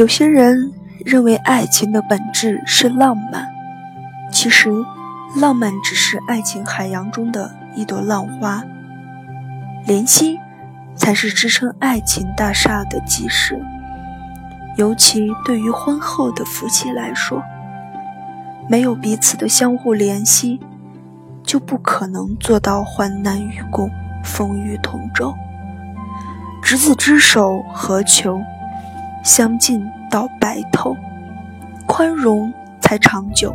有些人认为爱情的本质是浪漫，其实浪漫只是爱情海洋中的一朵浪花，怜惜才是支撑爱情大厦的基石。尤其对于婚后的夫妻来说，没有彼此的相互怜惜，就不可能做到患难与共、风雨同舟。执子之手，何求？相敬到白头，宽容才长久。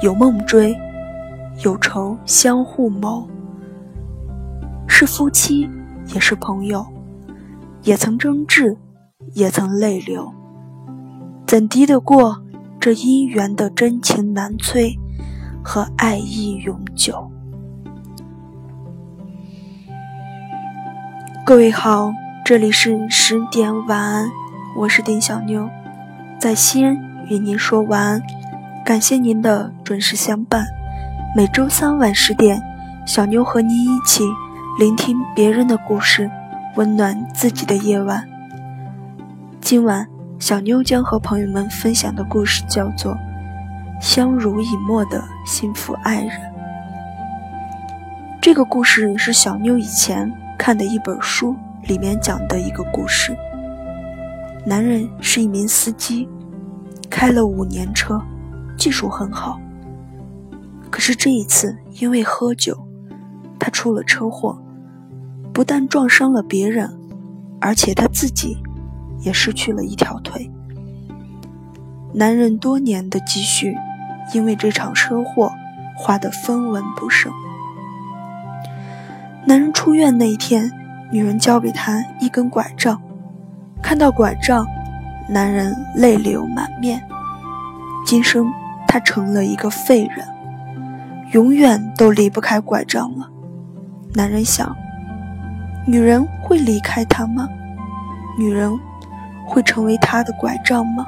有梦追，有愁相互谋。是夫妻，也是朋友，也曾争执，也曾泪流。怎敌得过这姻缘的真情难催和爱意永久？各位好，这里是十点晚安。我是丁小妞，在西安与您说晚安。感谢您的准时相伴。每周三晚十点，小妞和您一起聆听别人的故事，温暖自己的夜晚。今晚，小妞将和朋友们分享的故事叫做《相濡以沫的幸福爱人》。这个故事是小妞以前看的一本书里面讲的一个故事。男人是一名司机，开了五年车，技术很好。可是这一次因为喝酒，他出了车祸，不但撞伤了别人，而且他自己也失去了一条腿。男人多年的积蓄，因为这场车祸花得分文不剩。男人出院那一天，女人交给他一根拐杖。看到拐杖，男人泪流满面。今生他成了一个废人，永远都离不开拐杖了。男人想：女人会离开他吗？女人会成为他的拐杖吗？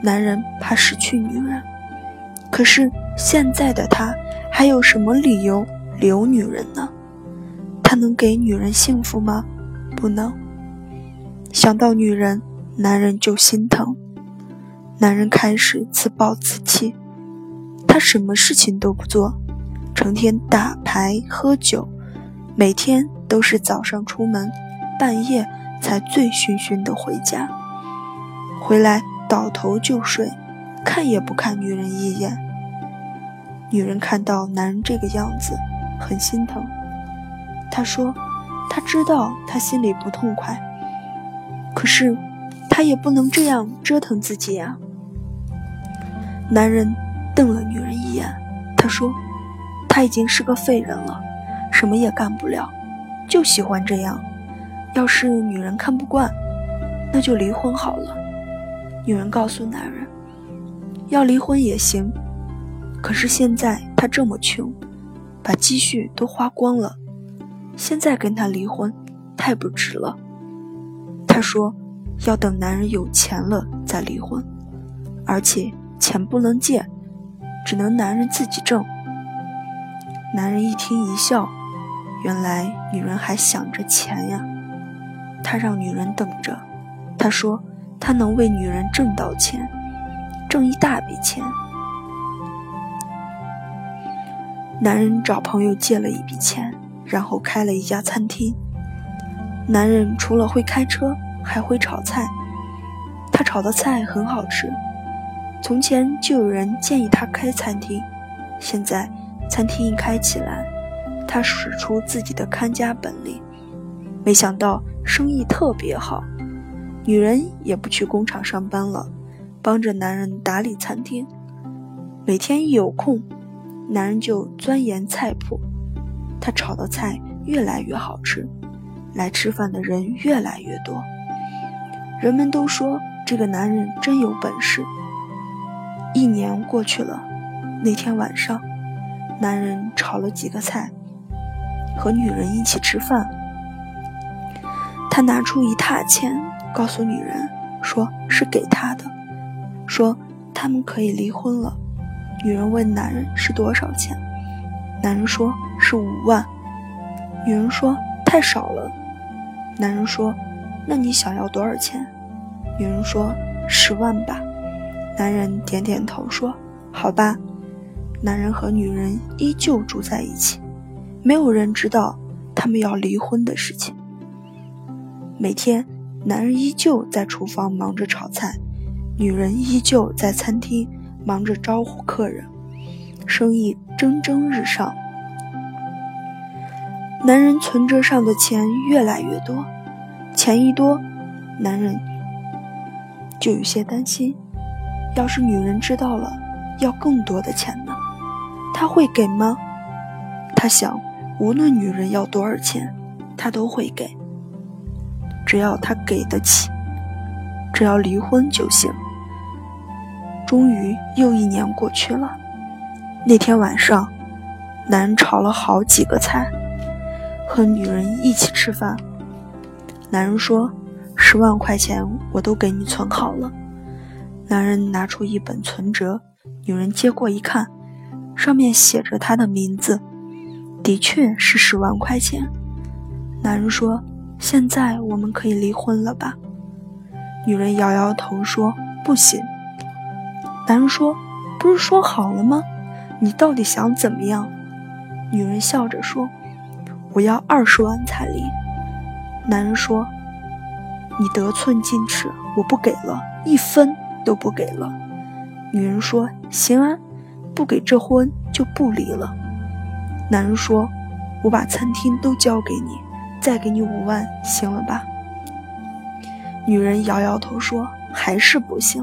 男人怕失去女人，可是现在的他还有什么理由留女人呢？他能给女人幸福吗？不能。想到女人，男人就心疼。男人开始自暴自弃，他什么事情都不做，成天打牌喝酒，每天都是早上出门，半夜才醉醺醺的回家，回来倒头就睡，看也不看女人一眼。女人看到男人这个样子，很心疼。她说：“她知道他心里不痛快。”可是，他也不能这样折腾自己呀。男人瞪了女人一眼，他说：“他已经是个废人了，什么也干不了，就喜欢这样。要是女人看不惯，那就离婚好了。”女人告诉男人：“要离婚也行，可是现在他这么穷，把积蓄都花光了，现在跟他离婚太不值了。”他说：“要等男人有钱了再离婚，而且钱不能借，只能男人自己挣。”男人一听一笑，原来女人还想着钱呀。他让女人等着，他说他能为女人挣到钱，挣一大笔钱。男人找朋友借了一笔钱，然后开了一家餐厅。男人除了会开车。还会炒菜，他炒的菜很好吃。从前就有人建议他开餐厅，现在餐厅一开起来，他使出自己的看家本领，没想到生意特别好。女人也不去工厂上班了，帮着男人打理餐厅。每天一有空，男人就钻研菜谱，他炒的菜越来越好吃，来吃饭的人越来越多。人们都说这个男人真有本事。一年过去了，那天晚上，男人炒了几个菜，和女人一起吃饭。他拿出一沓钱，告诉女人，说是给他的，说他们可以离婚了。女人问男人是多少钱，男人说是五万。女人说太少了。男人说。那你想要多少钱？女人说：“十万吧。”男人点点头说：“好吧。”男人和女人依旧住在一起，没有人知道他们要离婚的事情。每天，男人依旧在厨房忙着炒菜，女人依旧在餐厅忙着招呼客人，生意蒸蒸日上。男人存折上的钱越来越多，钱一多，男人就有些担心，要是女人知道了，要更多的钱呢？他会给吗？他想，无论女人要多少钱，他都会给，只要他给得起，只要离婚就行。终于又一年过去了，那天晚上，男人炒了好几个菜，和女人一起吃饭。男人说：“十万块钱我都给你存好了。”男人拿出一本存折，女人接过一看。上面写着他的名字，的确是十万块钱。男人说：“现在我们可以离婚了吧？”女人摇摇头说：“不行。”男人说：“不是说好了吗？你到底想怎么样？”女人笑着说：“我要二十万彩礼。”男人说：“你得寸进尺，我不给了，一分都不给了。”女人说：“行啊。”不给这婚就不离了。男人说：“我把餐厅都交给你，再给你五万，行了吧？”女人摇摇头说：“还是不行。”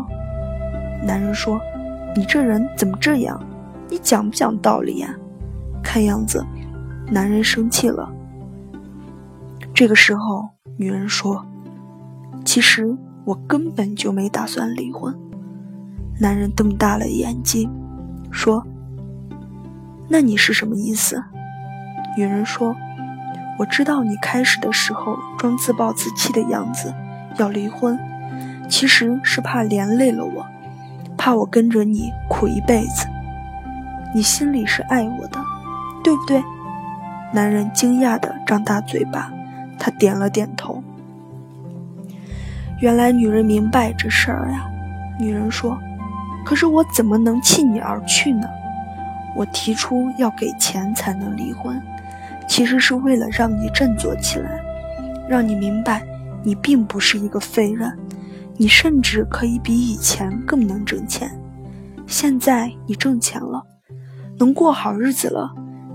男人说：“你这人怎么这样？你讲不讲道理呀？”看样子，男人生气了。这个时候，女人说：“其实我根本就没打算离婚。”男人瞪大了眼睛。说：“那你是什么意思？”女人说：“我知道你开始的时候装自暴自弃的样子，要离婚，其实是怕连累了我，怕我跟着你苦一辈子。你心里是爱我的，对不对？”男人惊讶地张大嘴巴，他点了点头。原来女人明白这事儿呀。女人说。可是我怎么能弃你而去呢？我提出要给钱才能离婚，其实是为了让你振作起来，让你明白你并不是一个废人，你甚至可以比以前更能挣钱。现在你挣钱了，能过好日子了，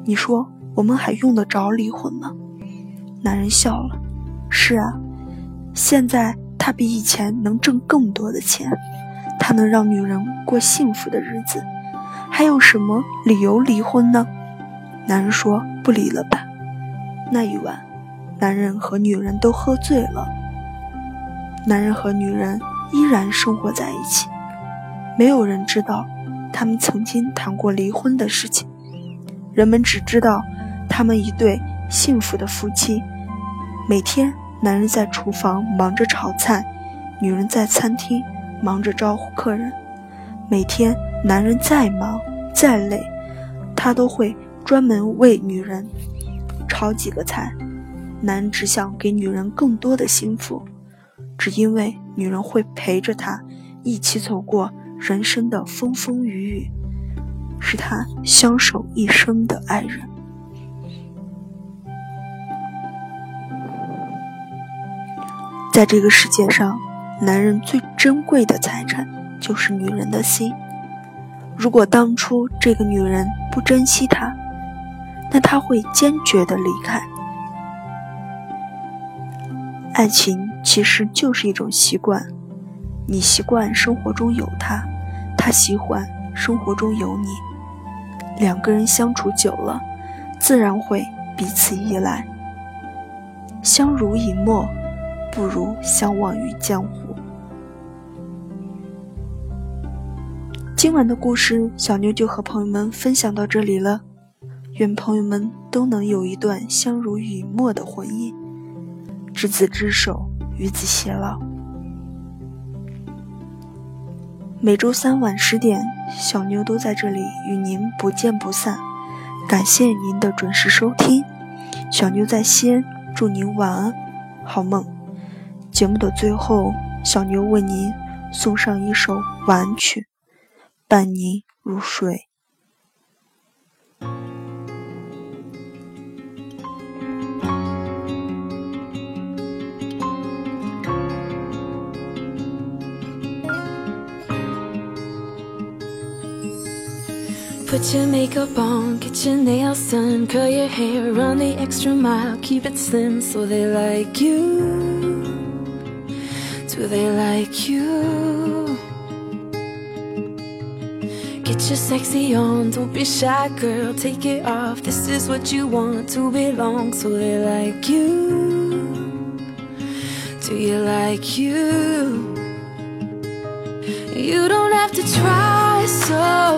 你说我们还用得着离婚吗？男人笑了，是啊，现在他比以前能挣更多的钱。他能让女人过幸福的日子，还有什么理由离婚呢？男人说：“不离了吧。”那一晚，男人和女人都喝醉了。男人和女人依然生活在一起，没有人知道他们曾经谈过离婚的事情。人们只知道他们一对幸福的夫妻。每天，男人在厨房忙着炒菜，女人在餐厅。忙着招呼客人，每天男人再忙再累，他都会专门为女人炒几个菜。男人只想给女人更多的幸福，只因为女人会陪着他一起走过人生的风风雨雨，是他相守一生的爱人。在这个世界上。男人最珍贵的财产就是女人的心。如果当初这个女人不珍惜他，那他会坚决的离开。爱情其实就是一种习惯，你习惯生活中有他，他喜欢生活中有你，两个人相处久了，自然会彼此依赖。相濡以沫，不如相忘于江湖。今晚的故事，小妞就和朋友们分享到这里了。愿朋友们都能有一段相濡以沫的婚姻，执子之手，与子偕老。每周三晚十点，小妞都在这里与您不见不散。感谢您的准时收听，小妞在西安，祝您晚安，好梦。节目的最后，小牛为您送上一首晚曲，伴您入睡。Put your makeup on, get your nails done, curl your hair, run the extra mile, keep it slim so they like you. Do they like you? Get your sexy on, don't be shy, girl, take it off. This is what you want to belong, so they like you. Do you like you? You don't have to try so